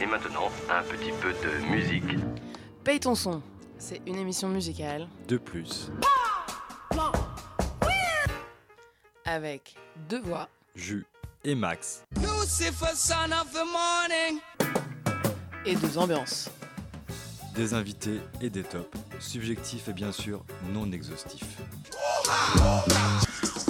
Et maintenant, un petit peu de musique. Paye ton son, c'est une émission musicale De plus, avec deux voix. Jus et Max. Lucifer, son of the morning. et deux ambiances. Des invités et des tops. Subjectifs et bien sûr non exhaustifs.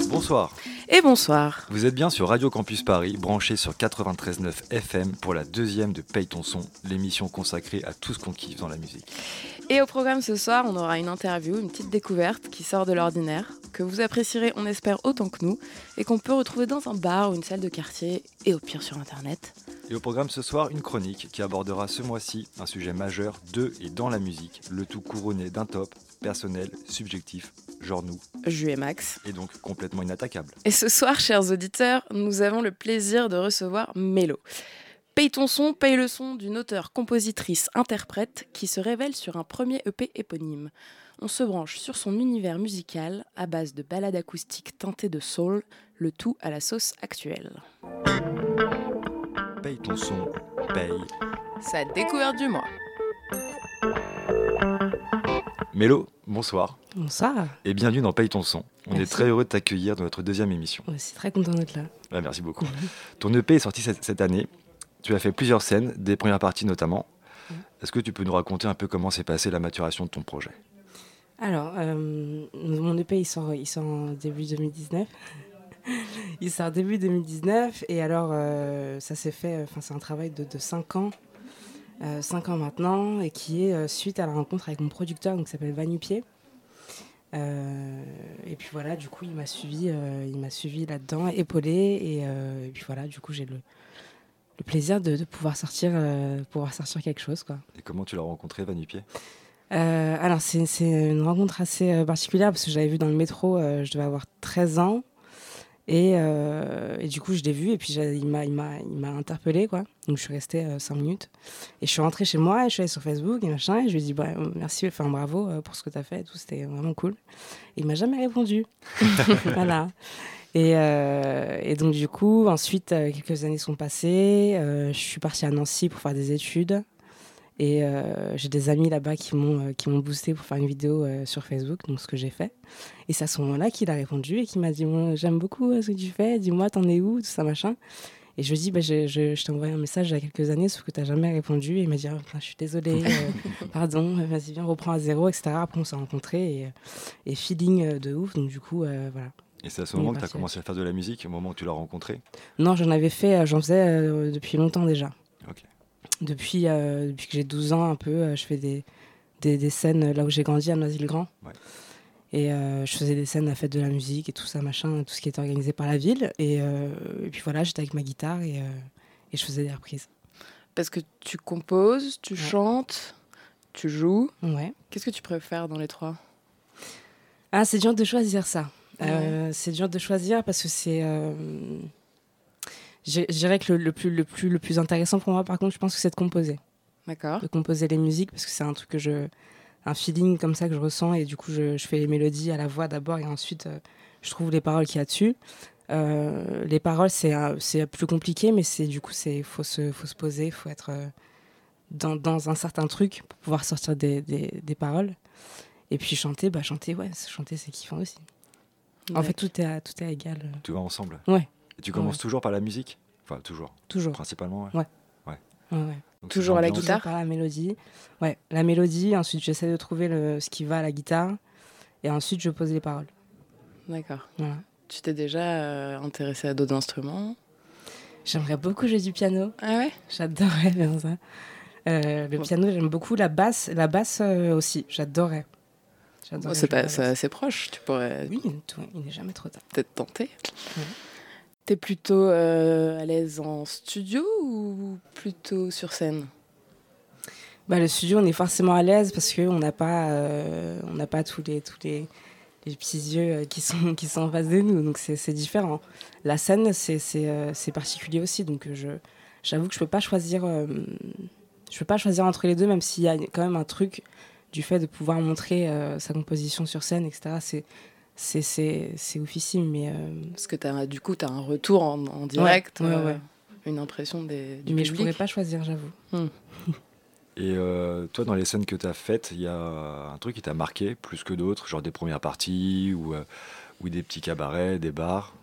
Bonsoir, Et bonsoir. vous êtes bien sur Radio Campus Paris, branché sur 93.9 FM pour la deuxième de Paye ton son, l'émission consacrée à tout ce qu'on kiffe dans la musique. Et au programme ce soir, on aura une interview, une petite découverte qui sort de l'ordinaire, que vous apprécierez, on espère, autant que nous, et qu'on peut retrouver dans un bar ou une salle de quartier, et au pire sur Internet. Et au programme ce soir, une chronique qui abordera ce mois-ci un sujet majeur de et dans la musique, le tout couronné d'un top personnel, subjectif, genre nous, Jus et Max. et donc complètement inattaquable. Et ce soir, chers auditeurs, nous avons le plaisir de recevoir Mélo. Paye ton son, paye le son d'une auteure, compositrice, interprète qui se révèle sur un premier EP éponyme. On se branche sur son univers musical à base de ballades acoustiques teintées de soul, le tout à la sauce actuelle. Paye ton son, paye. Sa découverte du mois. Mélo, bonsoir. Bonsoir. Et bienvenue dans Paye ton son. On est très heureux de t'accueillir dans notre deuxième émission. On est très content d'être là. Ah, merci beaucoup. Ton EP est sorti cette, cette année. Tu as fait plusieurs scènes, des premières parties notamment. Est-ce que tu peux nous raconter un peu comment s'est passée la maturation de ton projet? Alors, euh, mon EP, il sort, il sort en début 2019. il sort début 2019. Et alors, euh, ça s'est fait, enfin, c'est un travail de, de 5 ans. 5 ans maintenant, et qui est euh, suite à la rencontre avec mon producteur, donc, qui s'appelle Vanupier. Euh, et puis voilà, du coup, il m'a suivi, euh, il m'a suivi là-dedans, épaulé, et, euh, et puis voilà, du coup, j'ai le, le plaisir de, de pouvoir sortir, euh, pouvoir sortir quelque chose, quoi. Et comment tu l'as rencontré, Vanupier Euh, alors, c'est une rencontre assez euh, particulière parce que j'avais vu dans le métro, euh, je devais avoir 13 ans. Et, euh, et du coup, je l'ai vu et puis il m'a interpellé quoi. Donc, je suis restée 5 minutes. Et je suis rentrée chez moi et je suis allée sur Facebook et machin. Et je lui ai dit bah, euh, merci, enfin bravo euh, pour ce que tu as fait et tout. C'était vraiment cool. Et il m'a jamais répondu. voilà. Et, euh, et donc, du coup, ensuite, euh, quelques années sont passées. Euh, je suis partie à Nancy pour faire des études. Et euh, j'ai des amis là-bas qui m'ont euh, qui m'ont boosté pour faire une vidéo euh, sur Facebook, donc ce que j'ai fait. Et c'est à ce moment-là qu'il a répondu et qu'il m'a dit J'aime beaucoup ce que tu fais, dis-moi, t'en es où Tout ça, machin. Et je lui ai dit bah, je, je, je t'ai envoyé un message il y a quelques années, sauf que t'as jamais répondu. Et il m'a dit Ah, Je suis désolée, euh, pardon, vas-y, viens, on reprend à zéro, etc. Après, on s'est rencontrés et, et feeling de ouf. Donc, du coup, euh, voilà. Et c'est à ce moment que tu as commencé à faire de la musique, au moment où tu l'as rencontré? Non, j'en avais fait, j'en faisais euh, depuis longtemps déjà. Ok. Depuis, euh, depuis que j'ai 12 ans, un peu, euh, je fais des, des, des scènes là où j'ai grandi, à Noisy-le-Grand. Ouais. Et euh, je faisais des scènes à la fête de la musique et tout ça, machin, tout ce qui était organisé par la ville. Et, euh, et puis voilà, j'étais avec ma guitare et, euh, et je faisais des reprises. Parce que tu composes, tu Ouais. chantes, tu joues. Ouais. Qu'est-ce que tu préfères dans les trois? Ah, c'est dur de choisir ça. Ouais. Euh, c'est dur de choisir parce que c'est. Je je dirais que le, le plus, le, plus, le plus intéressant pour moi, par contre, je pense que c'est de composer. D'accord. de composer les musiques parce que c'est un truc que je un feeling comme ça que je ressens et du coup je, je fais les mélodies à la voix d'abord et ensuite euh, je trouve les paroles qu'il y a dessus Euh, les paroles c'est c'est plus compliqué mais c'est du coup c'est faut se faut se poser faut être euh, dans, dans un certain truc pour pouvoir sortir des, des, des paroles et puis chanter bah chanter ouais chanter c'est kiffant aussi en fait tout est à, tout est à égal Tout va ensemble Ouais. Et tu commences Ouais. toujours par la musique? Enfin, toujours, toujours principalement. ouais. Ouais. ouais, ouais. Donc, Toujours à la guitare par la mélodie. Ouais, la mélodie. Ensuite, j'essaie de trouver le, ce qui va à la guitare. Et ensuite, je pose les paroles. D'accord. Voilà. Tu t'es déjà euh, intéressé à d'autres instruments? J'aimerais beaucoup jouer du piano. Ah ouais? J'adorerais faire ça. Euh, le piano, j'aime beaucoup. La basse, la basse euh, aussi. J'adorais. J'adorais Bon, C'est la c'est assez proche, tu pourrais Oui, tout- il n'est jamais trop tard. peut-être tenter. Ouais. T'es plutôt euh, à l'aise en studio ou plutôt sur scène? Bah, le studio, on est forcément à l'aise parce qu'on n'a pas, euh, pas tous les, tous les, petits yeux euh, qui sont, qui sont en face de nous. Donc, c'est différent. La scène, c'est particulier aussi. Donc, j'avoue que je peux peux pas choisir entre les deux, même s'il y a quand même un truc du fait de pouvoir montrer sa composition sur scène, etc. C'est, c'est, c'est, c'est oufissime, mais euh, Parce que as, du coup, tu as un retour en, en direct. ouais, euh, ouais. une impression des, du Mais public. je pourrais pas choisir, j'avoue. Et euh, toi, dans les scènes que tu as faites, il y a un truc qui t'a marqué plus que d'autres, genre des premières parties ou, euh, ou des petits cabarets, des bars?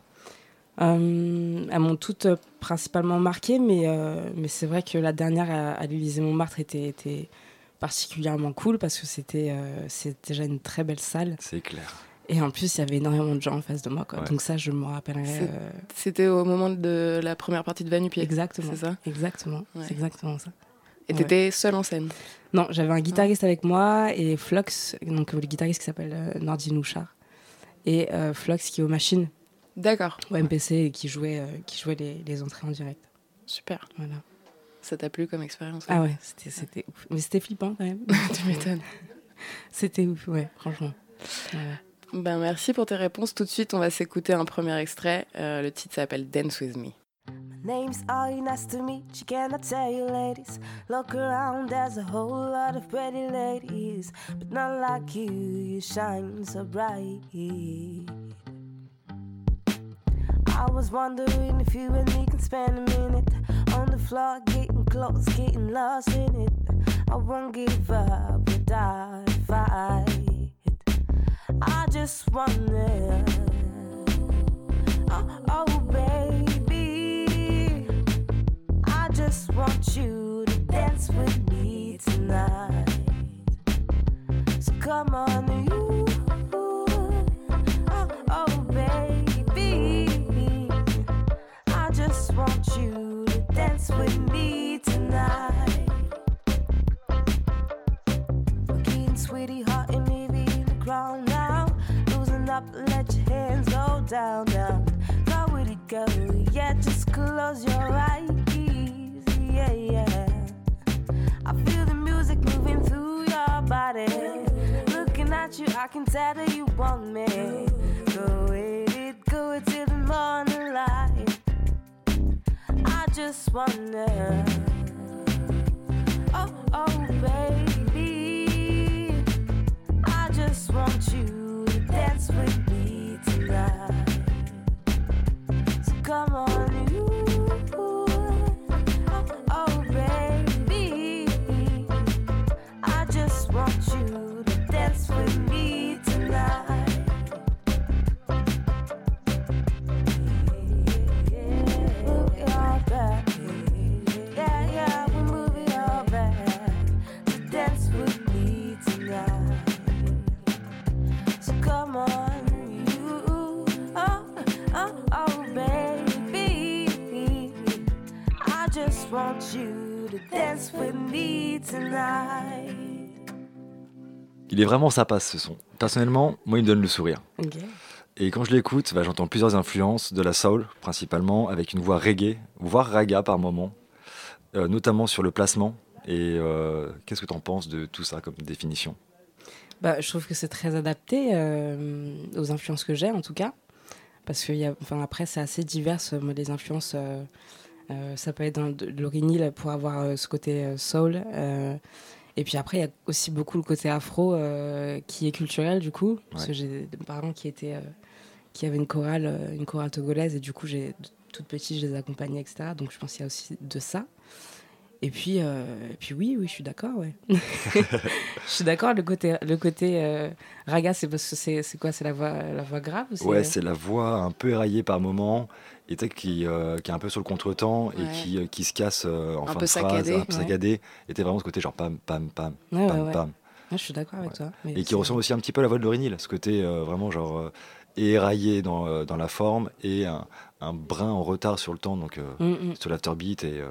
Euh, elles m'ont toutes euh, principalement marquées, mais, euh, mais c'est vrai que la dernière à, à l'Élysée-Montmartre était, était particulièrement cool parce que c'était euh, c'était déjà une très belle salle. C'est clair. Et en plus, il y avait énormément de gens en face de moi. Quoi. Ouais. Donc ça, je me rappellerai. Euh, C'était au moment de la première partie de Vanupier. exactement. C'est ça Exactement. Ouais. C'est exactement ça. Et Ouais. t'étais seule en scène. Non, j'avais un guitariste avec moi et Flox, donc le guitariste qui s'appelle euh. Et euh, Flox qui est aux machines, D'accord, au MPC, et qui jouait, euh, qui jouait les, les entrées en direct. super. Voilà. Ça t'a plu comme expérience Ah ouais, c'était c'était ouf. Mais c'était flippant quand même. Tu m'étonnes. C'était ouf, ouais, franchement. Ouais. Ben, merci pour tes réponses. Tout de suite, on va s'écouter un premier extrait. Euh, le titre s'appelle Dance With Me. Name's Ari, nice to meet you. Can I tell you, ladies? Look around, there's a whole lot of pretty ladies, but not like you. You shine so bright. I was wondering if you and me can spend a minute on the floor, getting close, getting lost in it. I won't give up without a fight. I just wanna. Oh, oh, baby. I just want you to dance with me tonight. So come on, you. Oh, oh, baby. I just want you to dance with me down, down. Go with it, go. Yeah, just close your eyes. Yeah, yeah. I feel the music moving through your body. Looking at you, I can tell that you want me. Go with it, go it till the morning light. I just wanna. Oh, oh, baby. I just want you to dance with me tonight. Come on, Il est vraiment sympa ce son. Personnellement, moi, il me donne le sourire. Et quand je l'écoute, bah, j'entends plusieurs influences de la soul, principalement, avec une voix reggae, voire raga par moment, euh, notamment sur le placement. Et euh, qu'est-ce que tu en penses de tout ça comme définition? Bah, je trouve que c'est très adapté euh, aux influences que j'ai, en tout cas. Parce que y a, enfin, après, c'est assez divers, euh, moi, les influences. Euh, ça peut être dans Hill pour avoir euh, ce côté euh, soul. et puis après, il y a aussi beaucoup le côté afro qui est culturel, du coup. Parce que j'ai des parents qui, étaient, qui avaient une chorale, une chorale togolaise. Et du coup, j'ai, toute petite, je les accompagnais, etc. Donc je pense qu'il y a aussi de ça. Et puis, euh, et puis oui, oui, je suis d'accord, ouais. je suis d'accord, le côté, le côté euh, raga, c'est parce que c'est, c'est quoi? C'est la voix, la voix grave ou Ouais, c'est la voix un peu éraillée par moment, et qui, euh, qui est un peu sur le contretemps et Ouais. qui, euh, qui se casse euh, en Un fin peu de phrase, un peu Ouais. saccadé. Et t'es vraiment ce côté genre pam, pam, pam, Ouais, ouais, pam, ouais. pam. Ouais, je suis d'accord avec Ouais. toi. mais Et qui ressemble aussi un petit peu à la voix de ce côté euh, vraiment genre euh, éraillé dans, euh, dans la forme et un, un brin en retard sur le temps, donc euh, Mm, mm. sur l'afterbeat. Et euh,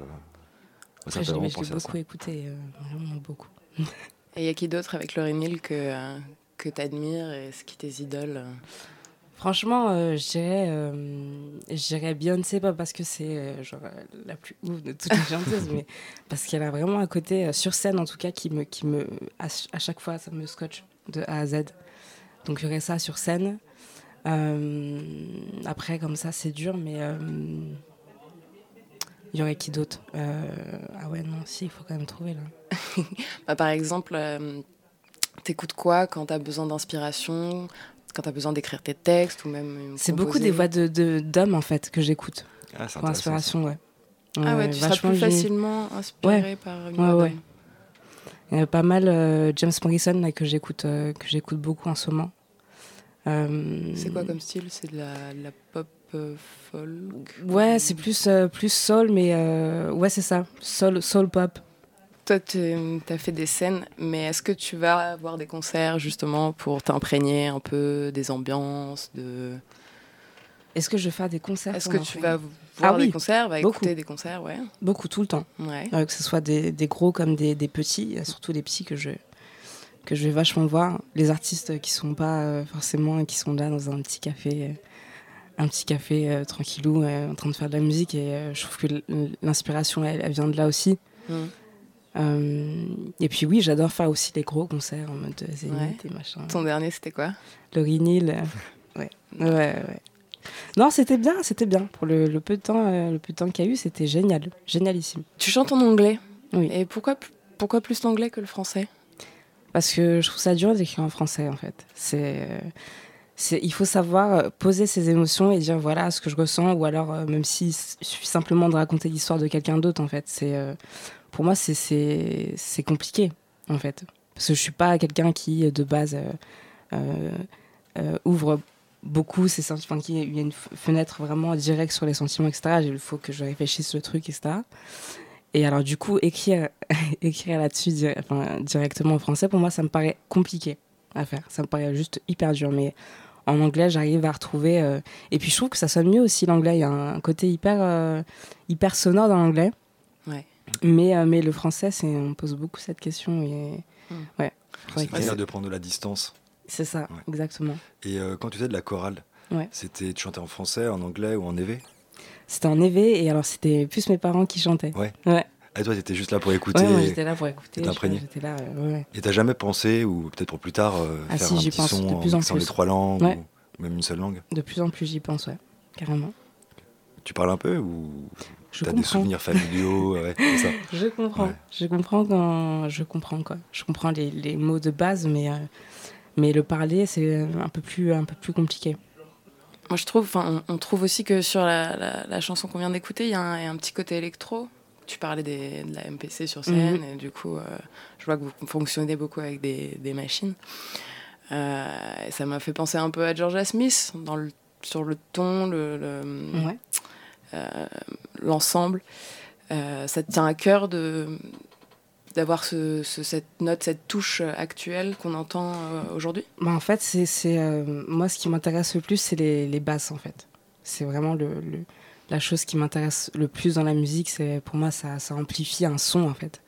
ça Après, vraiment je beaucoup écouté, euh, vraiment beaucoup. Et il y a qui d'autre avec Lauryn Hill que, euh, que t'admires et ce qui tes idoles euh Franchement, euh, euh, je dirais Beyoncé, pas parce que c'est euh, genre, euh, la plus ouf de toutes les chanteuses, mais parce qu'elle a vraiment un côté, sur scène en tout cas, qui me, à, ch- à chaque fois, ça me scotche de A à Z. Donc il y aurait ça sur scène. Après, comme ça, c'est dur, mais il y aurait qui d'autre? Ah ouais, non, si, il faut quand même trouver là. Bah, Par exemple, t'écoutes quoi quand t'as besoin d'inspiration? Quand t'as besoin d'écrire tes textes ou même C'est beaucoup des voix de, de- d'hommes en fait que j'écoute. Ah, pour inspiration, ouais. Ah ouais, euh, tu seras plus facilement inspiré par une Ouais. Il y a pas mal euh, James Morrison là, que j'écoute euh, que j'écoute beaucoup en ce moment. Euh, C'est quoi comme style? C'est de la, de la pop euh, folk? Ouais, c'est plus euh, plus soul, mais euh, ouais c'est ça, soul soul pop. Toi, tu as fait des scènes, mais est-ce que tu vas avoir des concerts justement pour t'imprégner un peu des ambiances de... Est-ce que je vais faire des concerts Est-ce que tu vas voir Ah des oui, concerts, va beaucoup. écouter des concerts, ouais. Beaucoup tout le temps, ouais. Euh, que ce soit des, des gros comme des, des petits, et surtout les petits que je que je vais vachement voir. Les artistes qui sont pas euh, forcément qui sont là dans un petit café, euh, un petit café euh, tranquillou, euh, en train de faire de la musique et euh, je trouve que l'inspiration elle, elle vient de là aussi. Mm. Euh, et puis oui, j'adore faire aussi les gros concerts en mode zénith Ouais. et machin. Ton dernier, c'était quoi? Le Rinil, euh, ouais. ouais, ouais. Non, c'était bien, c'était bien. Pour le, le peu de temps, euh, le peu de temps qu'il y a eu, c'était génial, génialissime. Tu chantes en anglais? Oui. Et pourquoi, pourquoi plus l'anglais que le français? Parce que je trouve ça dur d'écrire en français, en fait. C'est, euh, c'est, il faut savoir poser ses émotions et dire voilà ce que je ressens, ou alors euh, même s'il s- suffit simplement de raconter l'histoire de quelqu'un d'autre, en fait. C'est, euh, pour moi, c'est, compliqué, en fait. Parce que je suis pas quelqu'un qui, de base, euh, euh, euh, ouvre beaucoup ses sentiments, qui il y a une fenêtre vraiment directe sur les sentiments, etc. Il faut que je réfléchisse le truc, etc. Et alors, du coup, écrire, écrire là-dessus di- enfin, directement en français, pour moi, ça me paraît compliqué à faire. Ça me paraît juste hyper dur. Mais en anglais, j'arrive à retrouver. Et puis, je trouve que ça sonne mieux aussi l'anglais. Il y a un côté hyper, hyper sonore dans l'anglais. Mais, euh, mais le français, on pose beaucoup cette question. Et... Mm. Ouais. C'est une que- manière de prendre de la distance. C'est ça, Ouais. exactement. Et euh, quand tu faisais de la chorale, Ouais. c'était tu chantais en français, en anglais ou en évé C'était en évé. Et alors, c'était plus mes parents qui chantaient. Ouais. Ouais. Et toi, t'étais juste là pour écouter. Ouais, moi, j'étais là pour écouter. t'es imprégné. J'étais là, euh, ouais. Et t'as jamais pensé, ou peut-être pour plus tard, euh, Ah faire si, un j'y petit pense, son de en plus en mixant les plus. trois langues Ouais. ou même une seule langue? De plus en plus, j'y pense, ouais. Carrément. Tu parles un peu ou? Je t'as des souvenirs familiaux ouais, c'est ça. Je comprends. Ouais. Je comprends quand je comprends quoi. Je comprends les, les mots de base, mais euh, mais le parler c'est un peu plus un peu plus compliqué. Moi, je trouve, enfin, on, on trouve aussi que sur la, la- la chanson qu'on vient d'écouter, il y, a un il y a un petit côté électro. Tu parlais des- de la MPC sur scène, et du coup, euh, je vois que vous fonctionnez beaucoup avec des, des machines. Euh, ça m'a fait penser un peu à Georgia Smith dans le, sur le ton, le, le- Ouais. Euh, l'ensemble. Euh, ça te tient à cœur de d'avoir ce, ce- cette note, cette touche actuelle qu'on entend euh, aujourd'hui? Bah, en fait c'est moi ce qui m'intéresse le plus c'est les, les basses en fait. C'est vraiment le, la chose qui m'intéresse le plus dans la musique. C'est pour moi ça ça amplifie un son en fait.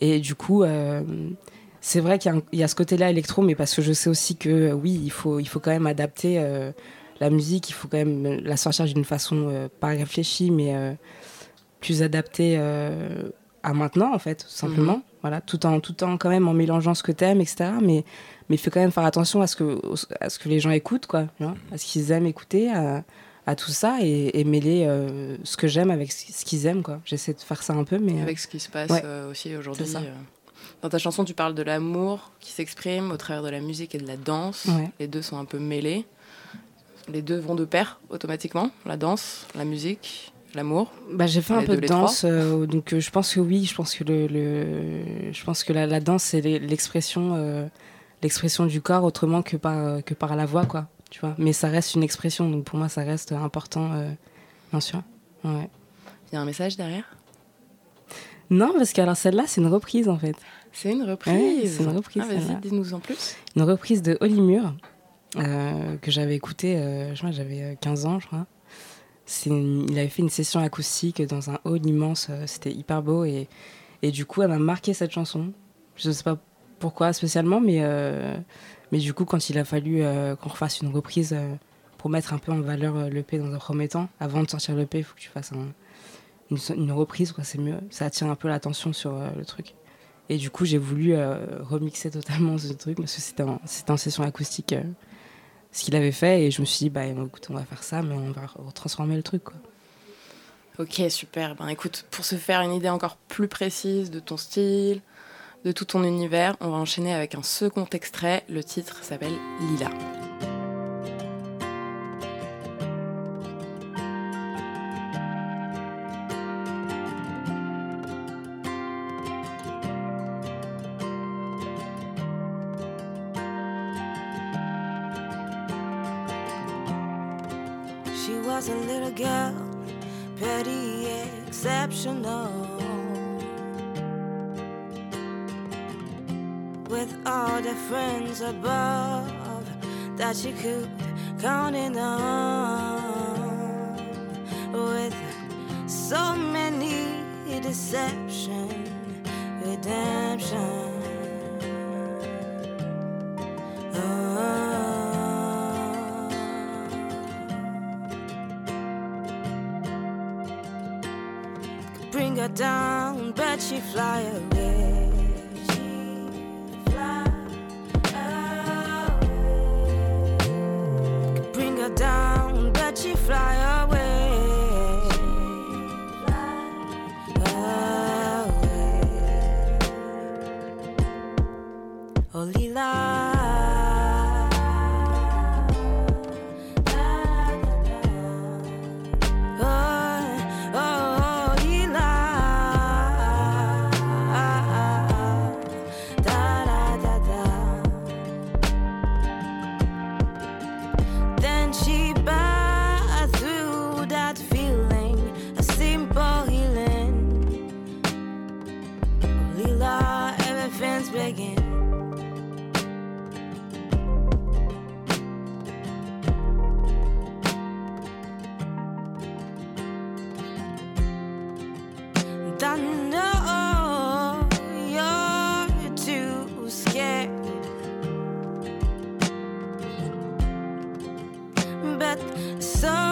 Et du coup. c'est vrai qu'il y, a ce côté-là électro, mais parce que je sais aussi que oui, il faut, il faut quand même adapter la musique, il faut quand même la sortir d'une façon euh, pas réfléchie, mais euh, plus adaptée euh, à maintenant, en fait, tout simplement. Voilà, tout en, tout en quand même en mélangeant ce que t'aimes, etc. Mais mais il faut quand même faire attention à ce que, à ce que les gens écoutent, quoi, à ce qu'ils aiment écouter, à, à tout ça, et, et mêler ce que j'aime avec ce qu'ils aiment, quoi. J'essaie de faire ça un peu, mais avec ce qui se passe ouais. aussi aujourd'hui. Dans ta chanson, tu parles de l'amour qui s'exprime au travers de la musique et de la danse. Ouais. Les deux sont un peu mêlés. Les deux vont de pair automatiquement. La danse, la musique, l'amour. Bah, j'ai fait un peu deux, de danse, euh, donc euh, je pense que oui, je pense que le, le- je pense que la, la danse c'est l'e- l'expression, euh, l'expression du corps autrement que par que par la voix, quoi. Tu vois. Mais ça reste une expression, donc pour moi ça reste important, bien sûr. Ouais. Il y a un message derrière? Non, parce que alors celle-là c'est une reprise en fait, C'est une reprise. Ouais, c'est une reprise, Ah, vas-y, dis-nous en plus. une reprise de Holly Mur euh, que j'avais écouté, euh, j'avais euh, 15 ans, je crois. Il avait fait une session acoustique dans un hall immense, euh, c'était hyper beau et, du coup elle m'a marqué cette chanson. Je ne sais pas pourquoi spécialement, mais, euh, mais du coup quand il a fallu euh, qu'on refasse une reprise euh, pour mettre un peu en valeur euh, l'EP dans un premier temps, avant de sortir l'EP, il faut que tu fasses un- une, une reprise, c'est mieux. Ça attire un peu l'attention sur euh, le truc. Et du coup, j'ai voulu euh, remixer totalement ce truc parce que c'était en, en session acoustique euh, ce qu'il avait fait. Et je me suis dit, bah écoute, on va faire ça, mais on va retransformer le truc. Quoi. Ok, super. Ben écoute, pour se faire une idée encore plus précise de ton style, de tout ton univers, on va enchaîner avec un second extrait. Le titre s'appelle Lila. Was a little girl, pretty exceptional. With all the friends above that she could count in on. With so many deception, redemption. She fly away. So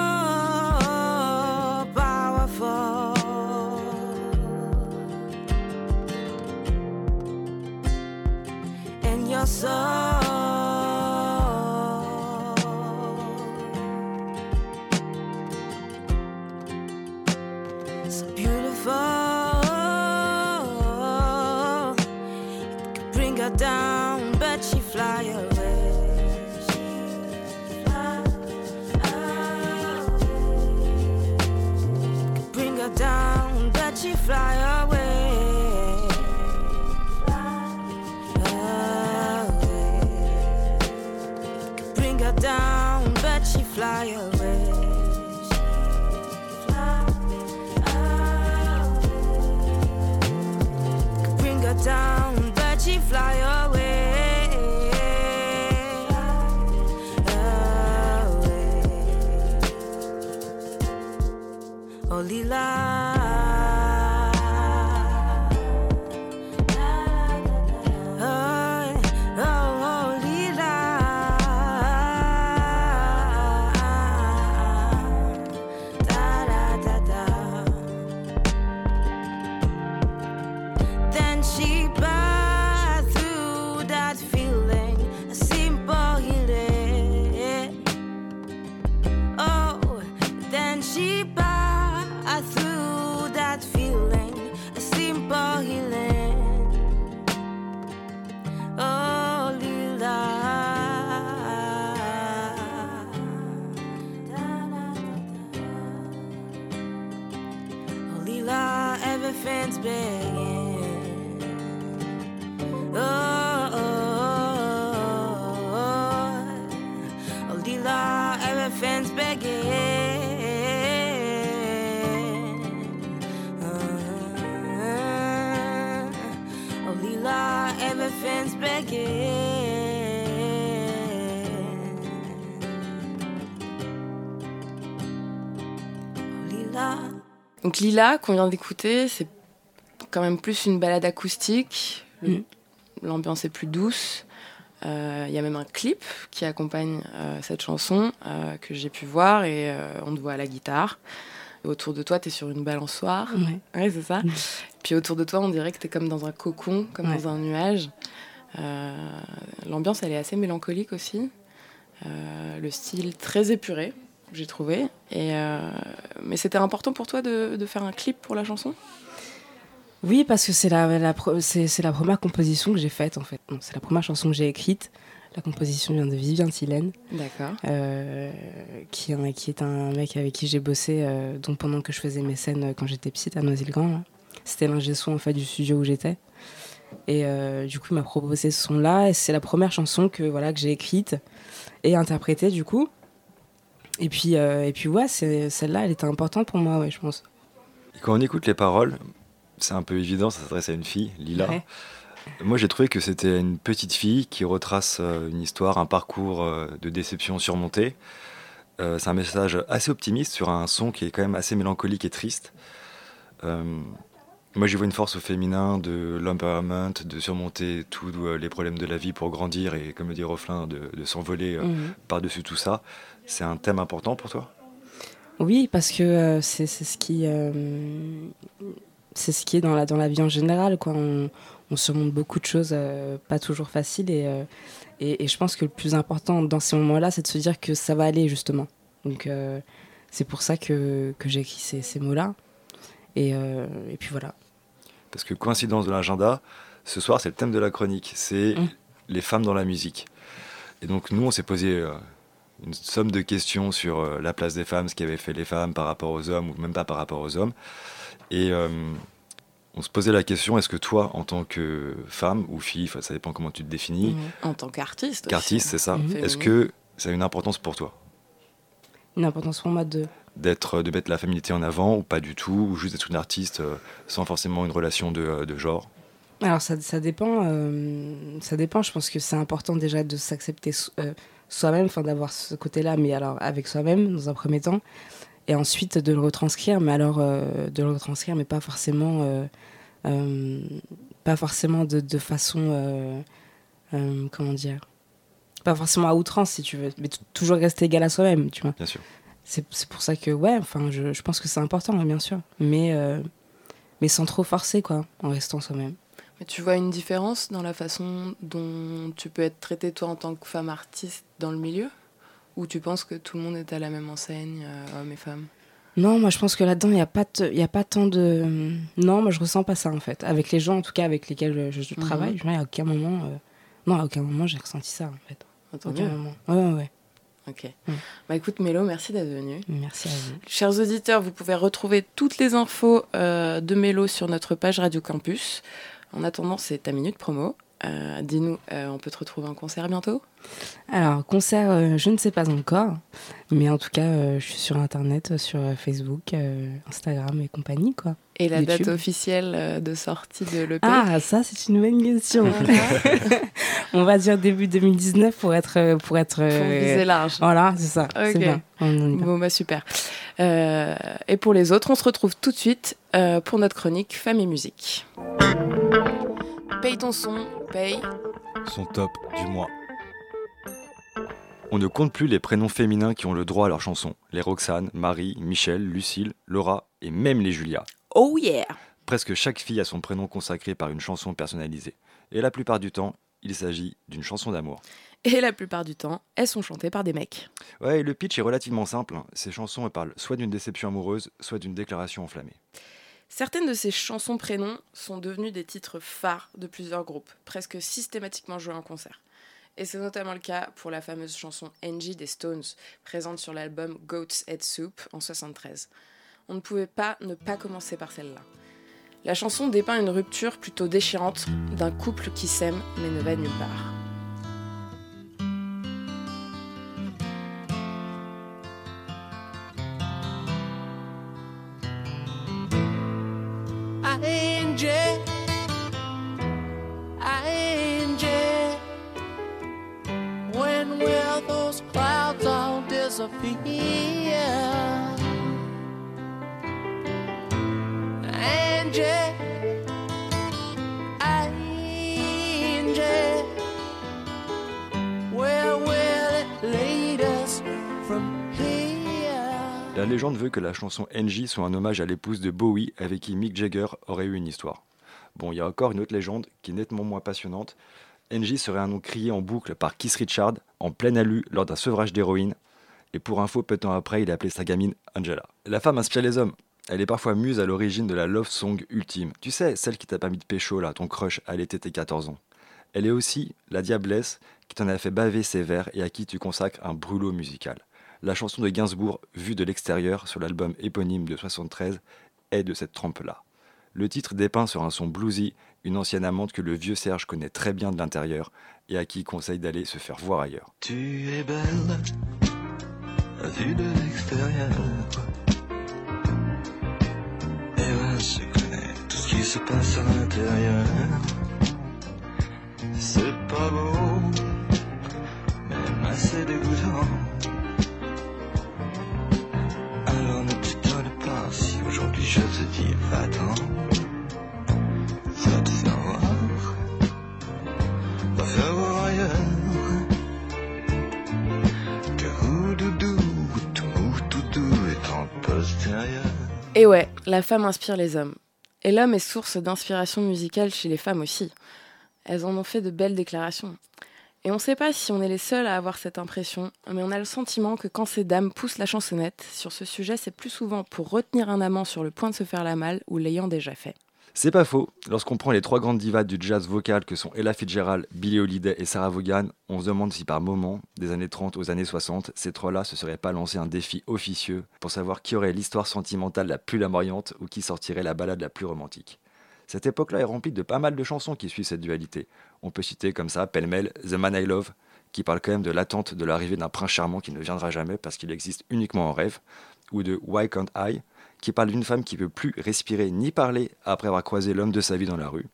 Oh, Lila, everything's begging. Oh, oh, oh, oh, Lila, everything's begging. Uh, oh, Lila, everything's begging. Donc Lila, qu'on vient d'écouter, c'est quand même plus une balade acoustique. Mm. L'ambiance est plus douce. Euh, Il y a même un clip qui accompagne euh, cette chanson euh, que j'ai pu voir et on te voit à la guitare. Autour de toi, tu es sur une balançoire. Ouais. Ouais, c'est ça. Mm. Puis autour de toi, on dirait que tu es comme dans un cocon, comme Ouais. dans un nuage. L'ambiance, elle est assez mélancolique aussi. Le style très épuré, j'ai trouvé. Et, euh, mais c'était important pour toi de, de faire un clip pour la chanson? Oui, parce que c'est la, la, pro- c'est, c'est la première composition que j'ai faite en fait. C'est la première chanson que j'ai écrite. La composition vient de Vivien Tillen, D'accord. euh, qui, est un- qui est un mec avec qui j'ai bossé euh, donc pendant que je faisais mes scènes quand j'étais petite à Noisy-le-Grand. C'était l'ingé son en fait, du studio où j'étais. Et euh, du coup, il m'a proposé ce son-là. Et c'est la première chanson que, voilà, que j'ai écrite et interprétée du coup. Et puis, euh, et puis ouais, celle-là, elle était importante pour moi, ouais, je pense. Et quand on écoute les paroles, c'est un peu évident, ça s'adresse à une fille, Lila. Ouais. Moi, j'ai trouvé que c'était une petite fille qui retrace euh, une histoire, un parcours euh, de déception surmonté. Euh, c'est un message assez optimiste sur un son qui est quand même assez mélancolique et triste. Moi, j'y vois une force au féminin de l'empowerment, de surmonter tous euh, les problèmes de la vie pour grandir et, comme le dit Reflin, de, de s'envoler euh, Mhm. par-dessus tout ça. C'est un thème important pour toi? Oui, parce que euh, c'est ce qui, euh, c'est ce qui est dans la dans la vie en général, quoi. On, on surmonte beaucoup de choses, pas toujours faciles, et, et et je pense que le plus important dans ces moments-là, c'est de se dire que ça va aller justement. Donc c'est pour ça que que j'ai écrit ces, ces mots-là. Et, et puis voilà. Parce que coïncidence de l'agenda, ce soir, c'est le thème de la chronique. C'est Mm. les femmes dans la musique. Et donc, nous, on s'est posé euh, une somme de questions sur euh, la place des femmes, ce qu'avaient fait les femmes par rapport aux hommes, ou même pas par rapport aux hommes. Et euh, on se posait la question est-ce que toi, en tant que femme ou fille, ça dépend comment tu te définis, Mhm. En tant qu'artiste. qu'artiste, c'est ça, Mhm. est-ce que ça a une importance pour toi? Une importance pour moi de. D'être de mettre la féminité en avant ou pas du tout ou juste d'être une artiste euh, sans forcément une relation de, euh, de genre Alors ça, ça dépend, euh, ça dépend. Je pense que c'est important déjà de s'accepter so- euh, soi-même, enfin d'avoir ce côté-là, mais alors avec soi-même dans un premier temps, et ensuite de le retranscrire, mais alors euh, de le retranscrire, mais pas forcément, pas forcément de, de façon, comment dire, pas forcément à outrance si tu veux, mais toujours rester égal à soi-même, tu vois. bien sûr C'est c'est pour ça que ouais, enfin je, je pense que c'est important, bien sûr, mais euh, mais sans trop forcer quoi, en restant soi-même. Mais tu vois une différence dans la façon dont tu peux être traitée toi en tant que femme artiste dans le milieu? Ou tu penses que tout le monde est à la même enseigne, euh, hommes et femmes Non, moi je pense que là-dedans, il n'y a, pas il y a pas tant de... Non, moi je ressens pas ça en fait. Avec les gens en tout cas avec lesquels je, je Mhm. travaille, je vois, à aucun moment... euh, Non, à aucun moment j'ai ressenti ça en fait. En tant Aucun moment. Ouais, ouais, ouais. Ok. Mm. Bah écoute Mélo, merci d'être venu. Merci à vous. Chers auditeurs, vous pouvez retrouver toutes les infos euh, de Mélo sur notre page Radio Campus. En attendant, c'est ta minute promo. Euh, Dis-nous, euh, on peut te retrouver en concert bientôt? Alors, concert, euh, je ne sais pas encore. Mais en tout cas, je suis sur Internet, sur Facebook, Instagram et compagnie, quoi. Et la YouTube. date officielle de sortie de l'EP Ah, ça c'est une bonne question. On va dire début 2019 pour être... Pour être Pour viser large. Voilà, c'est ça. C'est bien. Bon, bah super. Et pour les autres, on se retrouve tout de suite pour notre chronique Femmes et musique. Paye ton son, paye. son top du mois. On ne compte plus les prénoms féminins qui ont le droit à leur chanson. Les Roxane, Marie, Michel, Lucille, Laura et même les Julia. Oh yeah Presque chaque fille a son prénom consacré par une chanson personnalisée. Et la plupart du temps, il s'agit d'une chanson d'amour. Et la plupart du temps, elles sont chantées par des mecs. Ouais, et le pitch est relativement simple. Ces chansons elles parlent soit d'une déception amoureuse, soit d'une déclaration enflammée. Certaines de ces chansons prénoms sont devenues des titres phares de plusieurs groupes, presque systématiquement joués en concert. Et c'est notamment le cas pour la fameuse chanson Angie des Stones, présente sur l'album Goat's Head Soup en 73. On ne pouvait pas ne pas commencer par celle-là. La chanson dépeint une rupture plutôt déchirante d'un couple qui s'aime mais ne va nulle part. La légende veut que la chanson Angie soit un hommage à l'épouse de Bowie avec qui Mick Jagger aurait eu une histoire. Bon, il y a encore une autre légende qui est nettement moins passionnante. Angie serait un nom crié en boucle par Keith Richard en pleine alu lors d'un sevrage d'héroïne. Et pour info, peu de temps après, il a appelé sa gamine Angela. La femme inspire les hommes. Elle est parfois muse à l'origine de la love song ultime. Tu sais, celle qui t'a permis de pécho, là, ton crush à l'été tes 14 ans. Elle est aussi la diablesse qui t'en a fait baver ses vers et à qui tu consacres un brûlot musical. La chanson de Gainsbourg, vue de l'extérieur sur l'album éponyme de 73, est de cette trempe-là. Le titre dépeint sur un son bluesy une ancienne amante que le vieux Serge connaît très bien de l'intérieur et à qui il conseille d'aller se faire voir ailleurs. Vu de l'extérieur. Et ouais, je connais tout ce qui se passe à l'intérieur. C'est pas beau, même assez dégoûtant. Alors ne t'étonne pas si aujourd'hui je te dis va-t'en. Et ouais, la femme inspire les hommes. Et l'homme est source d'inspiration musicale chez les femmes aussi. Elles en ont fait de belles déclarations. Et on ne sait pas si on est les seuls à avoir cette impression, mais on a le sentiment que quand ces dames poussent la chansonnette, sur ce sujet, c'est plus souvent pour retenir un amant sur le point de se faire la malle ou l'ayant déjà fait. C'est pas faux. Lorsqu'on prend les trois grandes divas du jazz vocal que sont Ella Fitzgerald, Billie Holiday et Sarah Vaughan, on se demande si par moment, des années 30 aux années 60, ces trois-là se seraient pas lancé un défi officieux pour savoir qui aurait l'histoire sentimentale la plus lamoyante ou qui sortirait la balade la plus romantique. Cette époque-là est remplie de pas mal de chansons qui suivent cette dualité. On peut citer comme ça, pêle-mêle, The Man I Love, qui parle quand même de l'attente de l'arrivée d'un prince charmant qui ne viendra jamais parce qu'il existe uniquement en rêve, ou de Why Can't I, qui parle d'une femme qui peut plus respirer ni parler après avoir croisé l'homme de sa vie dans la rue.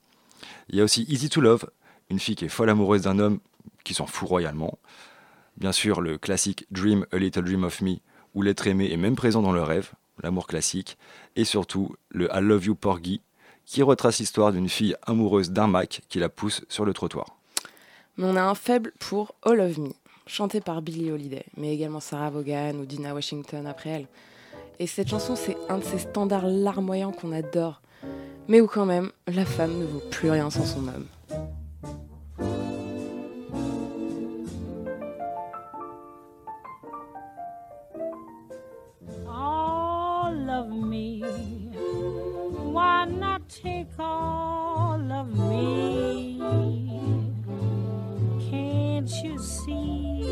Il y a aussi Easy to Love, une fille qui est folle amoureuse d'un homme qui s'en fout royalement. Bien sûr, le classique Dream a Little Dream of Me, où l'être aimé est même présent dans le rêve, l'amour classique. Et surtout, le I Love You Porgy, qui retrace l'histoire d'une fille amoureuse d'un Mac qui la pousse sur le trottoir. Mais on a un faible pour All of Me, chanté par Billie Holiday, mais également Sarah Vaughan ou Dina Washington après elle. Et cette chanson, c'est un de ces standards larmoyants qu'on adore, mais où quand même, la femme ne vaut plus rien sans son homme. all of me. Why not take all of me? Can't you see?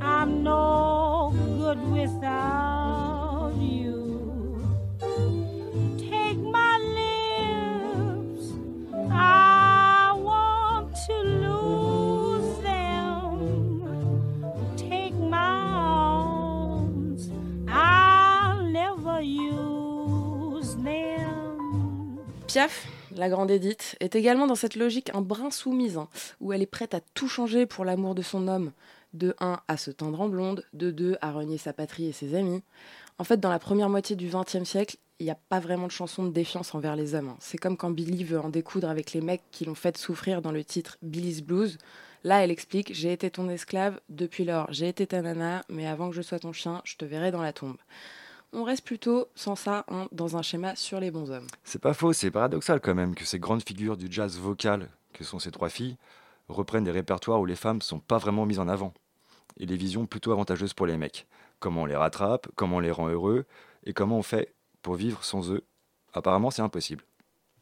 I'm no good without La grande Edith, est également dans cette logique un brin soumise, hein, où elle est prête à tout changer pour l'amour de son homme. De 1 à se tendre en blonde, de 2 à renier sa patrie et ses amis. En fait, dans la première moitié du XXe siècle, il n'y a pas vraiment de chanson de défiance envers les hommes. hein. C'est comme quand Billy veut en découdre avec les mecs qui l'ont fait souffrir dans le titre Billy's Blues. Là, elle explique J'ai été ton esclave, depuis lors j'ai été ta nana, mais avant que je sois ton chien, je te verrai dans la tombe. On reste plutôt, sans ça, hein, dans un schéma sur les bons hommes. C'est pas faux, c'est paradoxal quand même que ces grandes figures du jazz vocal, que sont ces trois filles, reprennent des répertoires où les femmes sont pas vraiment mises en avant, et des visions plutôt avantageuses pour les mecs. Comment on les rattrape, comment on les rend heureux, et comment on fait pour vivre sans eux. Apparemment, c'est impossible.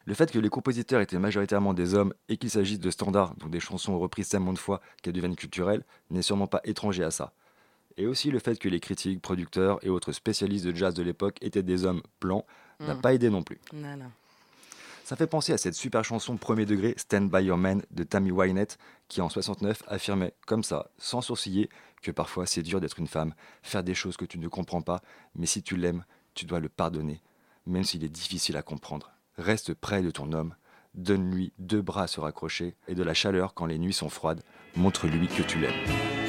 Le fait que les compositeurs étaient majoritairement des hommes et qu'il s'agisse de standards, donc des chansons reprises tellement de fois qu'elles deviennent culturelles, n'est sûrement pas étranger à ça. Et aussi le fait que les critiques, producteurs et autres spécialistes de jazz de l'époque étaient des hommes blancs n'a Mm. pas aidé non plus. Non, non. Ça fait penser à cette super chanson premier degré Stand By Your Man de Tammy Wynette qui en 69 affirmait comme ça, sans sourciller, que parfois c'est dur d'être une femme, faire des choses que tu ne comprends pas, mais si tu l'aimes, tu dois le pardonner, même s'il est difficile à comprendre. Reste près de ton homme, donne-lui deux bras à se raccrocher et de la chaleur quand les nuits sont froides, montre-lui que tu l'aimes.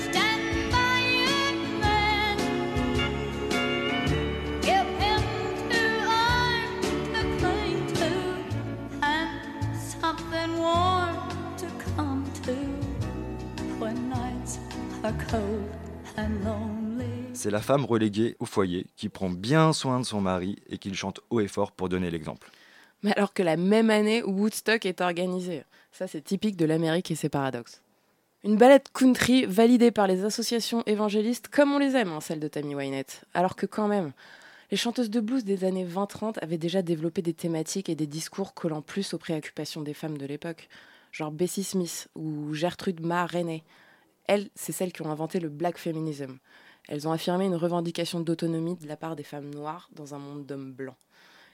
C'est la femme reléguée au foyer qui prend bien soin de son mari et qui le chante haut et fort pour donner l'exemple. Mais alors que la même année Woodstock est organisé. Ça, c'est typique de l'Amérique et ses paradoxes. Une balade country validée par les associations évangélistes comme on les aime, hein, celle de Tammy Wynette. Alors que quand même, les chanteuses de blues des années 20-30 avaient déjà développé des thématiques et des discours collant plus aux préoccupations des femmes de l'époque, genre Bessie Smith ou Gertrude Ma Rainey. Elles, c'est celles qui ont inventé le black feminism. Elles ont affirmé une revendication d'autonomie de la part des femmes noires dans un monde d'hommes blancs.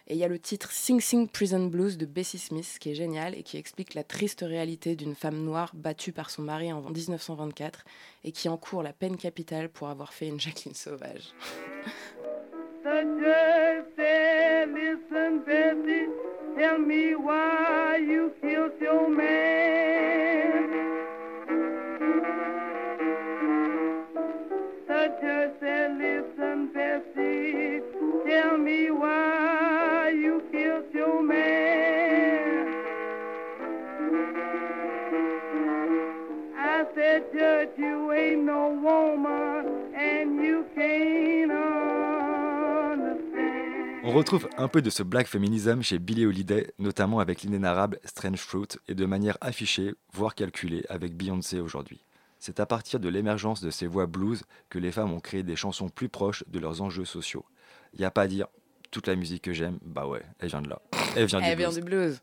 Et il y a le titre Sing Sing Prison Blues de Bessie Smith qui est génial et qui explique la triste réalité d'une femme noire battue par son mari en 1924 et qui encourt la peine capitale pour avoir fait une Jacqueline sauvage. On retrouve un peu de ce black feminism chez Billie Holiday, notamment avec l'inénarrable Strange Fruit et de manière affichée, voire calculée, avec Beyoncé aujourd'hui. C'est à partir de l'émergence de ces voix blues que les femmes ont créé des chansons plus proches de leurs enjeux sociaux. Y a pas à dire, toute la musique que j'aime, bah ouais, elle vient de là. Elle vient du Elle vient blues. du blues.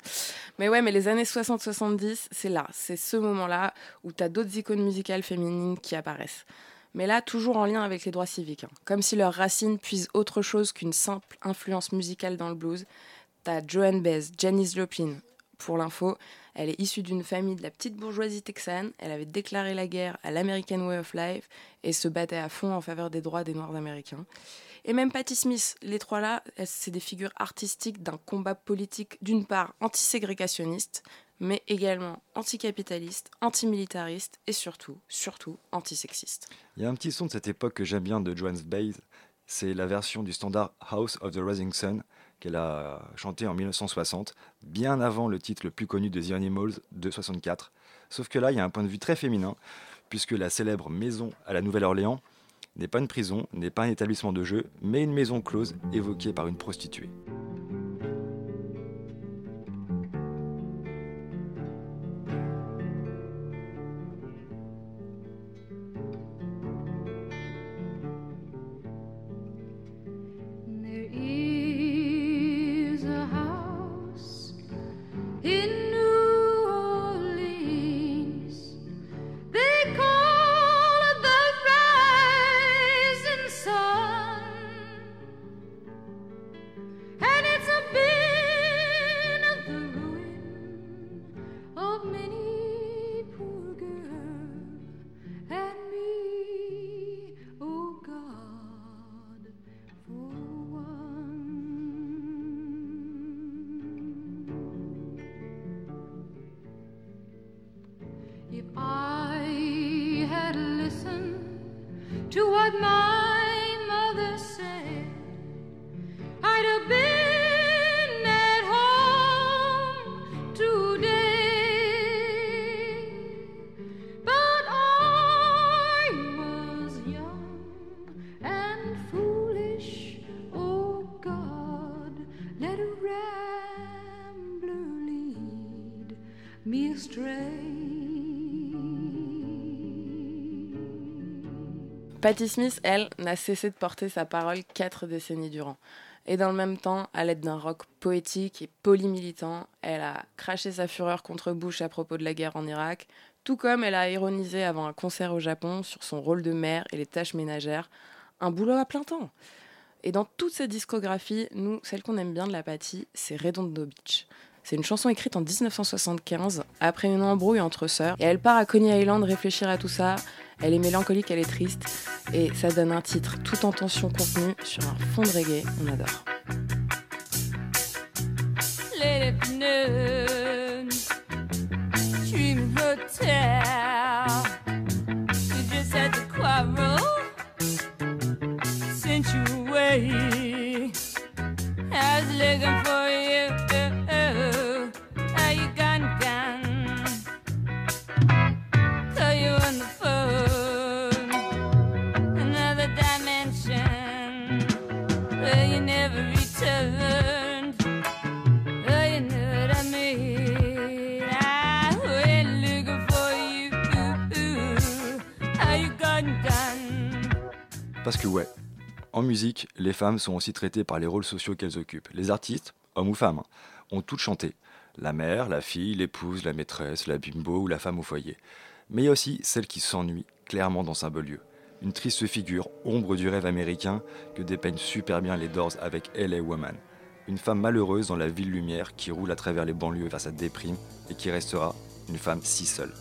Mais ouais, mais les années 60-70, c'est là, c'est ce moment-là où tu as d'autres icônes musicales féminines qui apparaissent. Mais là, toujours en lien avec les droits civiques. hein. Comme si leurs racines puisent autre chose qu'une simple influence musicale dans le blues. T'as Joan Baez, Janis Joplin. Pour l'info, elle est issue d'une famille de la petite bourgeoisie texane. Elle avait déclaré la guerre à l'American Way of Life et se battait à fond en faveur des droits des Noirs américains. Et même Patti Smith, les trois là, c'est des figures artistiques d'un combat politique d'une part antiségrégationniste, mais également anticapitaliste, antimilitariste et surtout, surtout antisexiste. Il y a un petit son de cette époque que j'aime bien de Joan's Baez, c'est la version du standard House of the Rising Sun qu'elle a chanté en 1960, bien avant le titre le plus connu de The Animals de 64. Sauf que là, il y a un point de vue très féminin, puisque la célèbre maison à la Nouvelle-Orléans n'est pas une prison, n'est pas un établissement de jeu, mais une maison close évoquée par une prostituée. Patti Smith, elle, n'a cessé de porter sa parole quatre décennies durant. Et dans le même temps, à l'aide d'un rock poétique et polymilitant, elle a craché sa fureur contre Bush à propos de la guerre en Irak, tout comme elle a ironisé avant un concert au Japon sur son rôle de mère et les tâches ménagères, un boulot à plein temps. Et dans toute cette discographie, nous, celle qu'on aime bien de la Patti, c'est Redondo Beach. C'est une chanson écrite en 1975, après une embrouille entre sœurs, et elle part à Coney Island réfléchir à tout ça. Elle est mélancolique, elle est triste, et ça donne un titre tout en tension contenue sur un fond de reggae, on adore. Late afternoon, Dreaming Hotel. Parce que ouais, en musique, les femmes sont aussi traitées par les rôles sociaux qu'elles occupent. Les artistes, hommes ou femmes, hein, ont toutes chanté. La mère, la fille, l'épouse, la maîtresse, la bimbo ou la femme au foyer. Mais il y a aussi celle qui s'ennuie clairement dans un beau lieu. Une triste figure, ombre du rêve américain, que dépeignent super bien les Doors avec LA Woman. une femme malheureuse dans la ville lumière qui roule à travers les banlieues vers sa déprime et qui restera une femme si seule.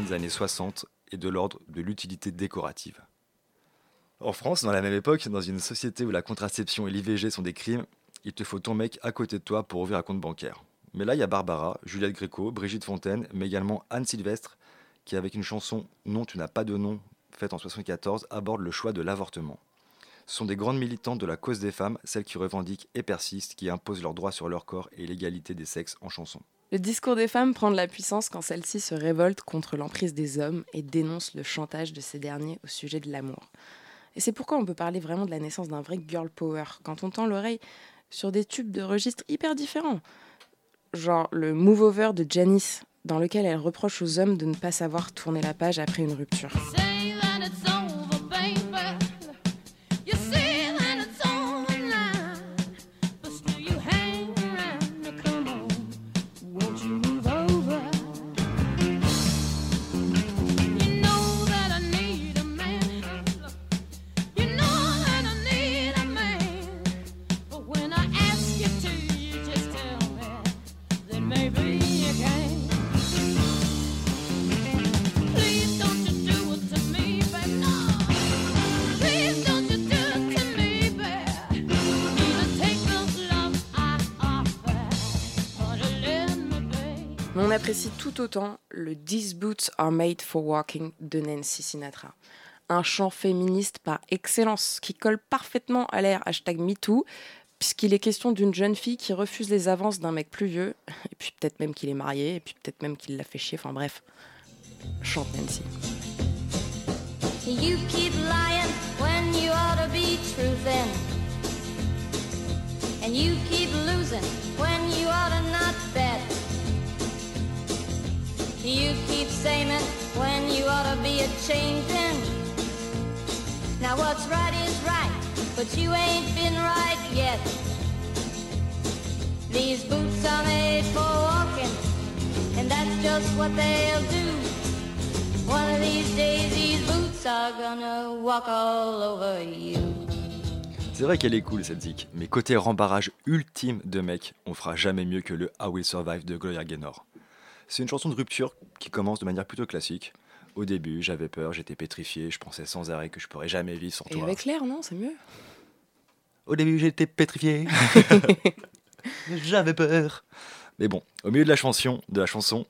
Des années 60 et de l'ordre de l'utilité décorative. En France, dans la même époque, dans une société où la contraception et l'IVG sont des crimes, il te faut ton mec à côté de toi pour ouvrir un compte bancaire. Mais là, il y a Barbara, Juliette Gréco, Brigitte Fontaine, mais également Anne Sylvestre, qui avec une chanson Non, tu n'as pas de nom, faite en 74, aborde le choix de l'avortement. Ce sont des grandes militantes de la cause des femmes, celles qui revendiquent et persistent, qui imposent leurs droits sur leur corps et l'égalité des sexes en chanson. Le discours des femmes prend de la puissance quand celles-ci se révoltent contre l'emprise des hommes et dénoncent le chantage de ces derniers au sujet de l'amour. Et c'est pourquoi on peut parler vraiment de la naissance d'un vrai girl power quand on tend l'oreille sur des tubes de registres hyper différents. Genre le Move Over de Janice, dans lequel elle reproche aux hommes de ne pas savoir tourner la page après une rupture. Apprécie tout autant le These Boots Are Made for Walking de Nancy Sinatra. Un chant féministe par excellence qui colle parfaitement à l'ère hashtag MeToo, puisqu'il est question d'une jeune fille qui refuse les avances d'un mec plus vieux, et puis peut-être même qu'il est marié, et puis peut-être même qu'il l'a fait chier, enfin bref. Chante Nancy. You keep lying when you ought to be. And you keep losing when You keep saying when you ought to be a changin'. Now what's right is right, but you ain't been right yet. These boots are made for walking, and that's just what they'll do. One of these days, these boots are gonna walk all over you. C'est vrai qu'elle est cool cette zik, mais côté rembarrage ultime de mec, on fera jamais mieux que le I Will Survive de Gloria Gaynor. C'est une chanson de rupture qui commence de manière plutôt classique. Au début, j'avais peur, j'étais pétrifié, je pensais sans arrêt que je pourrais jamais vivre sans Et toi. avec l'air, non? C'est mieux? Au début, j'étais pétrifié. J'avais peur. Mais bon, au milieu de la chanson, de la chanson,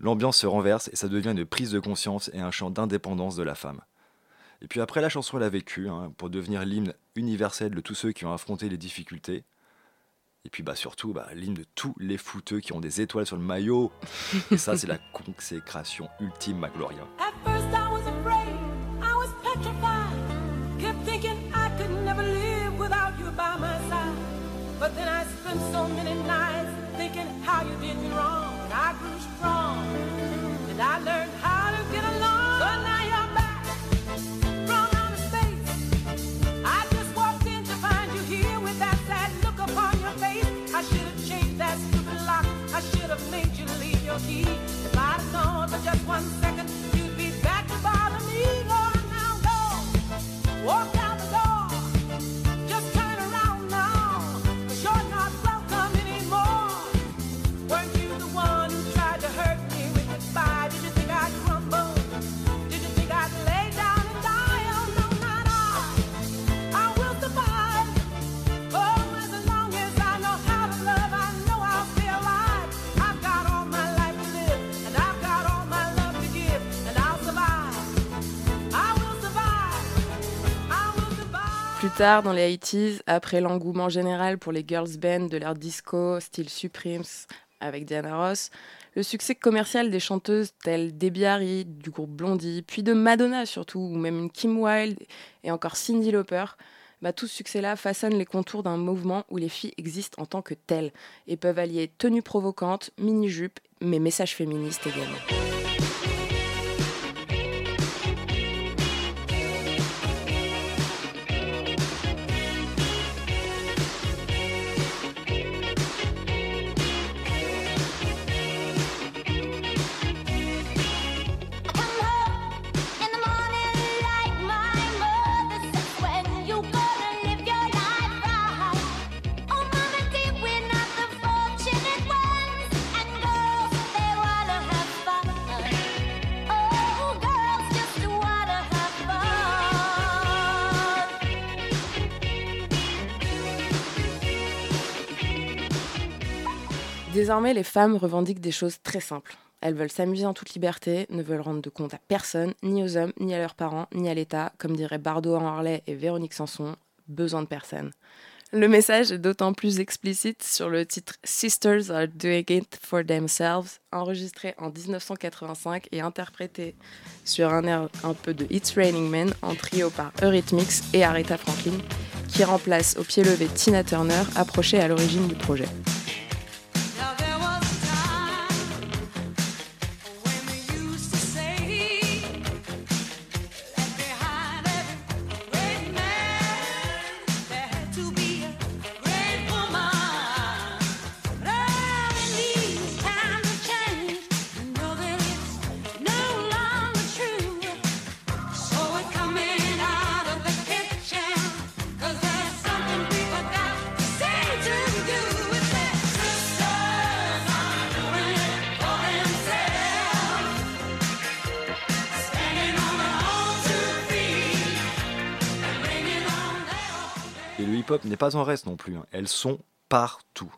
l'ambiance se renverse et ça devient une prise de conscience et un chant d'indépendance de la femme. Et puis après, la chanson, elle a vécu hein, pour devenir l'hymne universel de tous ceux qui ont affronté les difficultés. Et puis bah surtout, bah, l'hymne de tous les fouteux qui ont des étoiles sur le maillot. Et ça, c'est la consécration ultime, ma Gloria. At first I was afraid, I was petrified. Kept thinking I could never live without you by my side. But then I spent so many nights thinking how you did me wrong. And I grew strong, and I learned Walk tard, dans les 80s, après l'engouement général pour les girls bands de l'ère disco, style Supremes avec Diana Ross, le succès commercial des chanteuses telles Debbie Harry, du groupe Blondie, puis de Madonna surtout, ou même une Kim Wilde et encore Cyndi Lauper, bah, tout ce succès-là façonne les contours d'un mouvement où les filles existent en tant que telles et peuvent allier tenue provocante, mini-jupe, mais messages féministes également. Désormais, les femmes revendiquent des choses très simples. Elles veulent s'amuser en toute liberté, ne veulent rendre de compte à personne, ni aux hommes, ni à leurs parents, ni à l'État, comme diraient Bardot en Harley et Véronique Sanson, besoin de personne. Le message est d'autant plus explicite sur le titre Sisters Are Doing It for Themselves, enregistré en 1985 et interprété sur un air un peu de It's Raining Men en trio par Eurythmics et Aretha Franklin, qui remplace au pied levé Tina Turner, approchée à l'origine du projet. Pas en reste non plus. hein. Elles sont partout.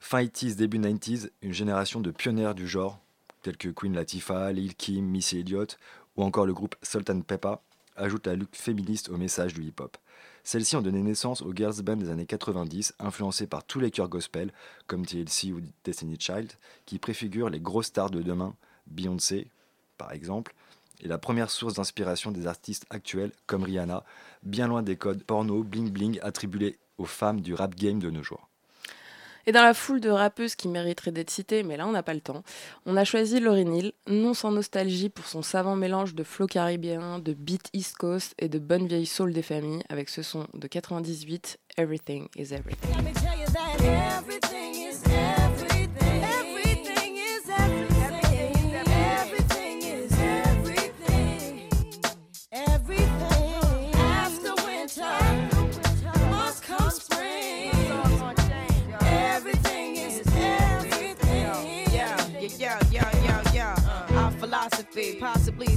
Fin 80s, début 90s, une génération de pionnières du genre, telles que Queen Latifah, Lil Kim, Missy Elliott, ou encore le groupe Sultan Peppa, ajoutent la lutte féministe au message du hip-hop. Celles-ci ont donné naissance aux girls bands des années 90, influencées par tous les chœurs gospel, comme TLC ou Destiny Child, qui préfigurent les grosses stars de demain, Beyoncé, par exemple, et la première source d'inspiration des artistes actuels, comme Rihanna, bien loin des codes porno bling-bling attribués aux femmes du rap game de nos jours. Et dans la foule de rappeuses qui mériteraient d'être citées, mais là on n'a pas le temps, on a choisi Lauryn Hill, non sans nostalgie pour son savant mélange de flow caribéen, de beat East Coast et de bonne vieille soul des familles, avec ce son de 98, Everything is Everything. Let me tell you that everything is everything. Philosophy, possibly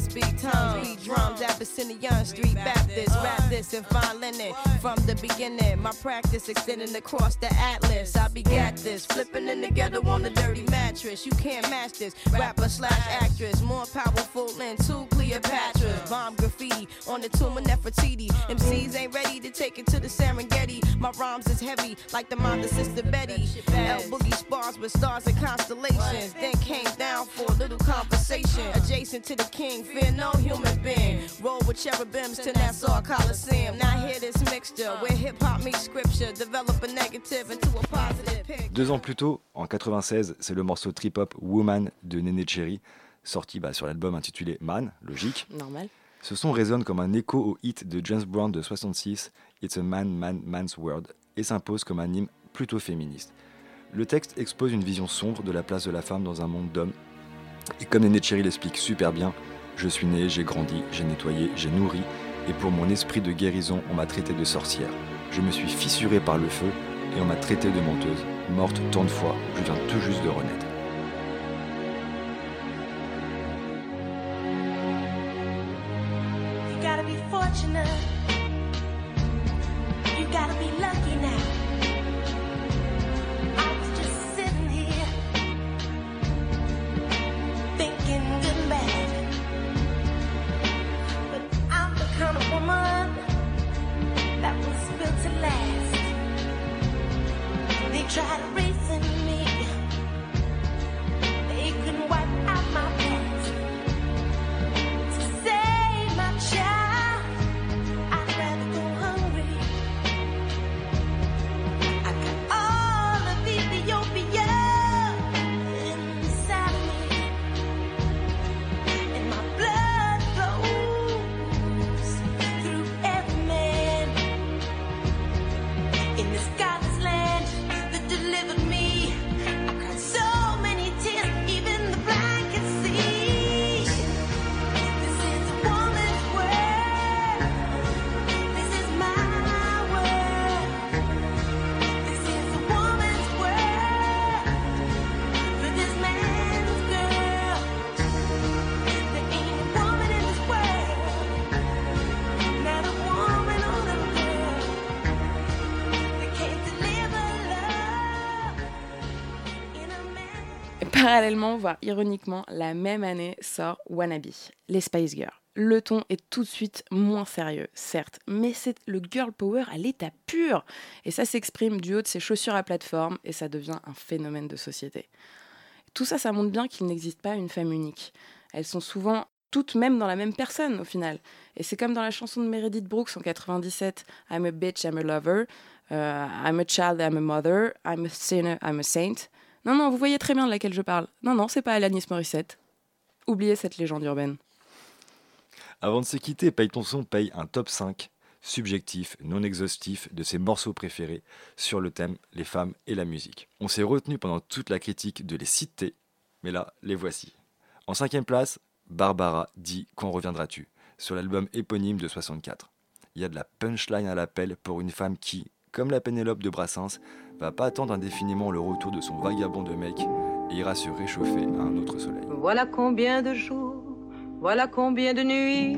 Memphis in the Young Street Baptist. Rap this and linen from the beginning. My practice extending across the atlas. I begat this, flipping in together on the dirty mattress. You can't match this. Rapper slash actress, more powerful than two Cleopatras. Bomb graffiti on the tomb of Nefertiti. MCs ain't ready to take it to the Serengeti. My rhymes is heavy like the mind of Sister Betty. L Boogie spars with stars and constellations. Then came down for a little conversation. Adjacent to the king, fear no human being. Roll with cherubims to Nassau Coliseum. Now hear this mixture where hip hop meets scripture. Develop a negative into a positive picture. Deux ans plus tôt, en 96, c'est le morceau trip-hop Woman de Nene Cherry, sorti bah, sur l'album intitulé Man, logique. Normal. Ce son résonne comme un écho au hit de James Brown de 66, It's a Man, Man, Man's World, et s'impose comme un hymne plutôt féministe. Le texte expose une vision sombre de la place de la femme dans un monde d'hommes, et comme Nene Cherry l'explique super bien, je suis né, j'ai grandi, j'ai nettoyé, j'ai nourri, et pour mon esprit de guérison, on m'a traité de sorcière. Je me suis fissuré par le feu, et on m'a traité de menteuse, morte tant de fois, je viens tout juste de renaître. Gotta be Parallèlement, voire ironiquement, la même année sort Wannabe, les Spice Girls. Le ton est tout de suite moins sérieux, certes, mais c'est le girl power à l'état pur. Et ça s'exprime du haut de ses chaussures à plateforme et ça devient un phénomène de société. Tout ça, ça montre bien qu'il n'existe pas une femme unique. Elles sont souvent toutes même dans la même personne au final. Et c'est comme dans la chanson de Meredith Brooks en 97, I'm a bitch, I'm a lover, euh, I'm a child, I'm a mother, I'm a sinner, I'm a saint. Non, non, vous voyez très bien de laquelle je parle. Non, non, c'est pas Alanis Morissette. Oubliez cette légende urbaine. Avant de se quitter, Paye ton son paye un top 5 subjectif, non exhaustif de ses morceaux préférés sur le thème les femmes et la musique. On s'est retenu pendant toute la critique de les citer, mais là, les voici. En cinquième place, Barbara dit Quand reviendras-tu sur l'album éponyme de 64. Il y a de la punchline à l'appel pour une femme qui, comme la Pénélope de Brassens, va pas attendre indéfiniment le retour de son vagabond de mec et ira se réchauffer à un autre soleil. Voilà combien de jours, voilà combien de nuits,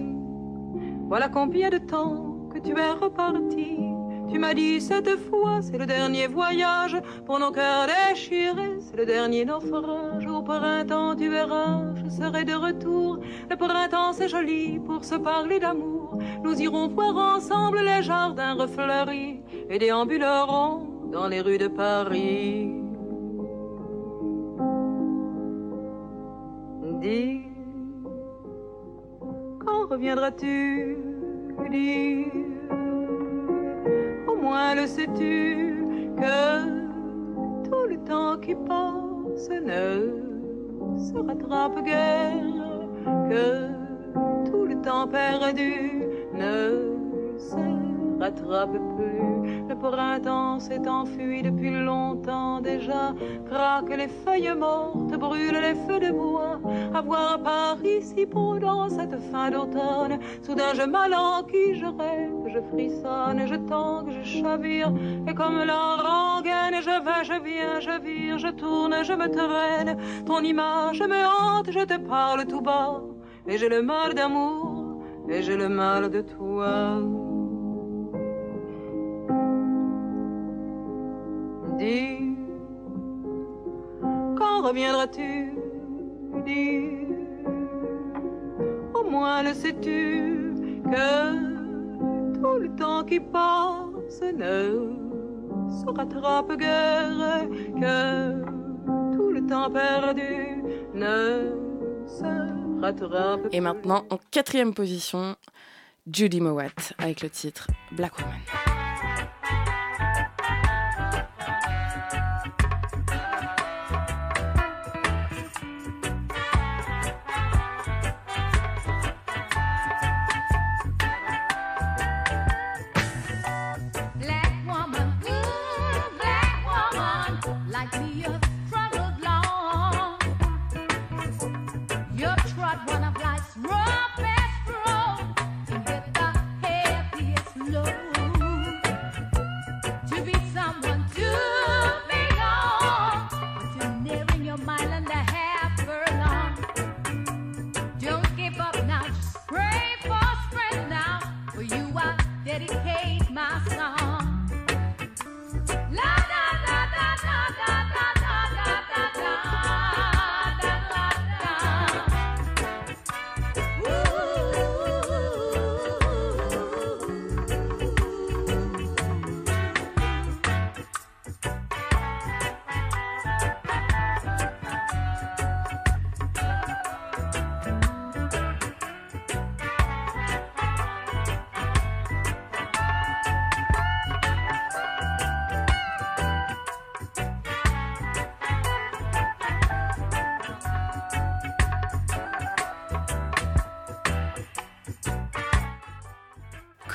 voilà combien de temps que tu es reparti. Tu m'as dit cette fois, c'est le dernier voyage pour nos cœurs déchirés, c'est le dernier naufrage. Au printemps, tu verras, je serai de retour. Le printemps, c'est joli pour se parler d'amour. Nous irons voir ensemble les jardins refleuris et déambulerons dans les rues de Paris. Dis, quand reviendras-tu Dis, au moins le sais-tu que tout le temps qui passe ne se rattrape guère, que tout le temps perdu ne se rattrape plus. Printemps s'est enfui depuis longtemps déjà, craquent les feuilles mortes, brûlent les feux de bois. À voir Paris si beau dans cette fin d'automne, soudain je m'alanquis, je rêve, je frissonne, je tangue, je chavire, et comme la rengaine, je vais, je viens, je vire, je tourne, je me traîne. Ton image me hante, je te parle tout bas, et j'ai le mal d'amour et j'ai le mal de toi. Quand reviendras-tu au moins le sais-tu que tout le temps qui passe ne se rattrape guère, que tout le temps perdu ne se rattrape Et maintenant, en quatrième position, Judy Mowat avec le titre Black Woman.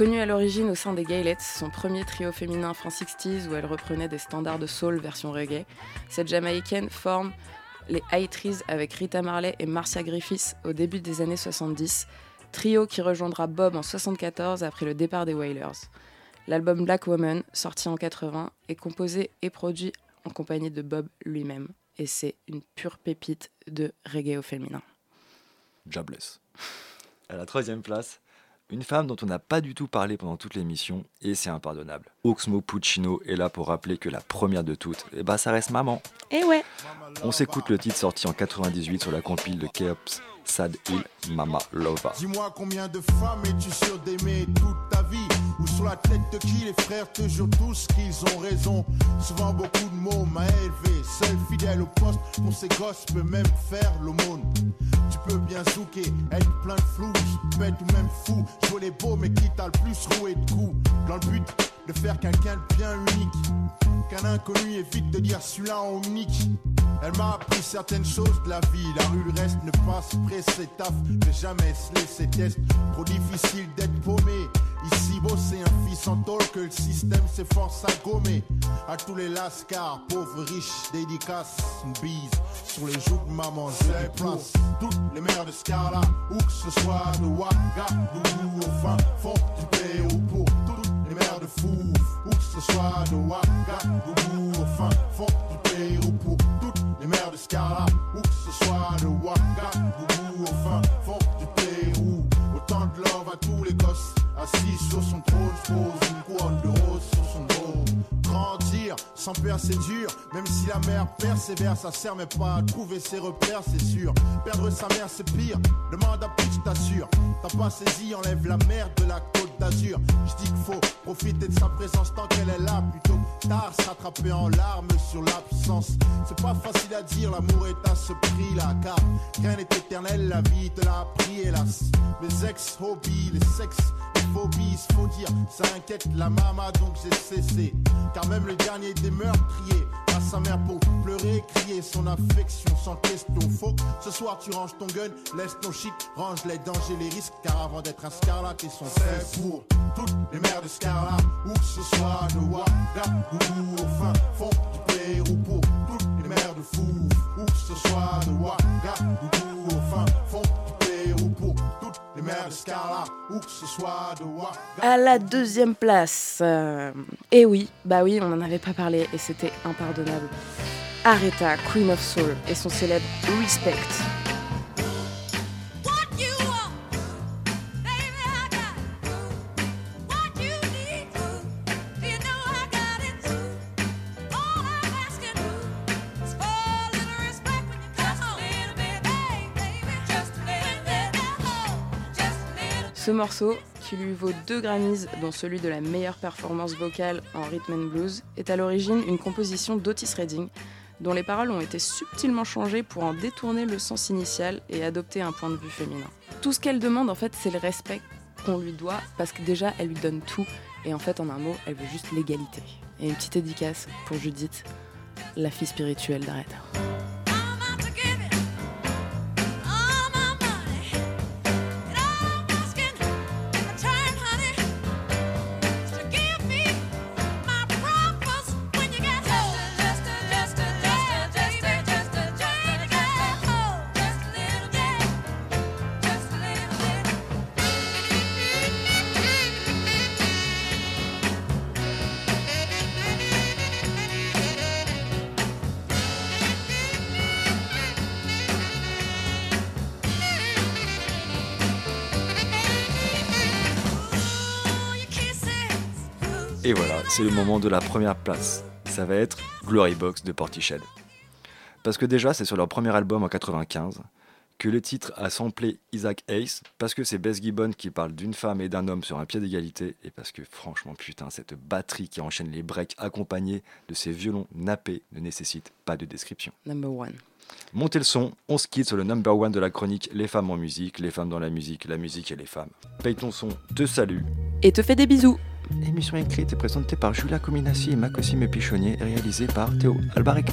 Connue à l'origine au sein des Gaylettes, son premier trio féminin fin 60s où elle reprenait des standards de soul version reggae, cette Jamaïcaine forme les High Trees avec Rita Marley et Marcia Griffiths au début des années 70, trio qui rejoindra Bob en 74 après le départ des Wailers. L'album Black Woman, sorti en 80, est composé et produit en compagnie de Bob lui-même, et c'est une pure pépite de reggae au féminin. Jobless. À la troisième place, une femme dont on n'a pas du tout parlé pendant toute l'émission, et c'est impardonnable. Oxmo Puccino est là pour rappeler que la première de toutes, et bah ça reste maman. Et ouais On s'écoute le titre sorti en 98 sur la compile de Keops, Sad Mama Lova. Dis-moi combien de femmes es-tu sûr d'aimer toute ta vie? Ou sur la tête de qui les frères te jurent tous qu'ils ont raison? Souvent beaucoup de mots m'a élevé. Seul fidèle au poste pour ses gosses peut même faire l'aumône. Tu peux bien zouker, être plein de flou Bête ou même fou, jouer les beaux mais qui t'a le plus roué de coups? Dans le but de faire quelqu'un de bien unique Qu'un inconnu évite de dire celui-là on nique elle m'a appris certaines choses de la vie. La rue, le reste ne passe pressé taf. Ne jamais se laisser test. Trop difficile d'être paumé. Ici, beau, c'est un fils en tôle que le système s'efforce à gommer. À tous les lascars, pauvres, riches, dédicaces, une bise sur les joues de maman. C'est pour toutes les mères de Scarla, où que ce soit de Ouagadougou au fin fond du où que ce soit de Ouagadougou au fin fond du Pérou. Pour toutes les mères de Scarla, où que ce soit de Ouagadougou au fin fond du Pérou. Autant de love à tous les gosses, assis sur son trône, pose une couronne de rose sur son dos. Grandir sans père c'est dur, même si la mère persévère, ça sert mais pas à trouver ses repères, c'est sûr. Perdre sa mère c'est pire, demande à plus, je t'assure. T'as pas saisi, enlève la merde de la côte d'Azur. Je dis qu'il faut profiter de sa présence tant qu'elle est là, plutôt tard se rattraper en larmes sur l'absence. C'est pas facile à dire, l'amour est à ce prix là, car rien n'est éternel, la vie te l'a appris, hélas. Mes ex-hobbies, les sexes, les phobies, faut dire, ça inquiète la mama donc j'ai cessé. Même le dernier des meurtriers à sa mère pour pleurer, crier son affection sans question. Que ce soir tu ranges ton gun, laisse ton shit, range les dangers, les risques. Car avant d'être un scarlat, ils sont faits pour toutes les mères de scarlat, où que ce soit de Ouagadougou au fin fond du Pérou. Pour toutes les mères de fou, où que ce soit de Ouagadougou au fin fond du Ouagadougou. À la deuxième place, euh, et oui, bah oui, on n'en avait pas parlé et c'était impardonnable. Aretha, Queen of Soul, et son célèbre Respect. Morceau, qui lui vaut deux Grammys, dont celui de la meilleure performance vocale en rhythm and blues, est à l'origine une composition d'Otis Redding, dont les paroles ont été subtilement changées pour en détourner le sens initial et adopter un point de vue féminin. Tout ce qu'elle demande, en fait, c'est le respect qu'on lui doit, parce que déjà, elle lui donne tout, et en fait, en un mot, elle veut juste l'égalité. Et une petite dédicace pour Judith, la fille spirituelle d'Aretha. Et voilà, c'est le moment de la première place. Ça va être Glory Box de Portiched. Parce que déjà, c'est sur leur premier album en 95 que le titre a samplé Isaac Hayes, parce que c'est Bess Gibbon qui parle d'une femme et d'un homme sur un pied d'égalité, et parce que franchement, putain, cette batterie qui enchaîne les breaks accompagnée de ces violons nappés ne nécessite pas de description. Number one. Montez le son, on se quitte sur le number one de la chronique Les femmes en musique, les femmes dans la musique, la musique et les femmes. Paye ton son, te salue. Et te fais des bisous. Émission écrite et présentée par Julia Cominassi et Macosime Pichonnier et réalisée par Théo Albarek.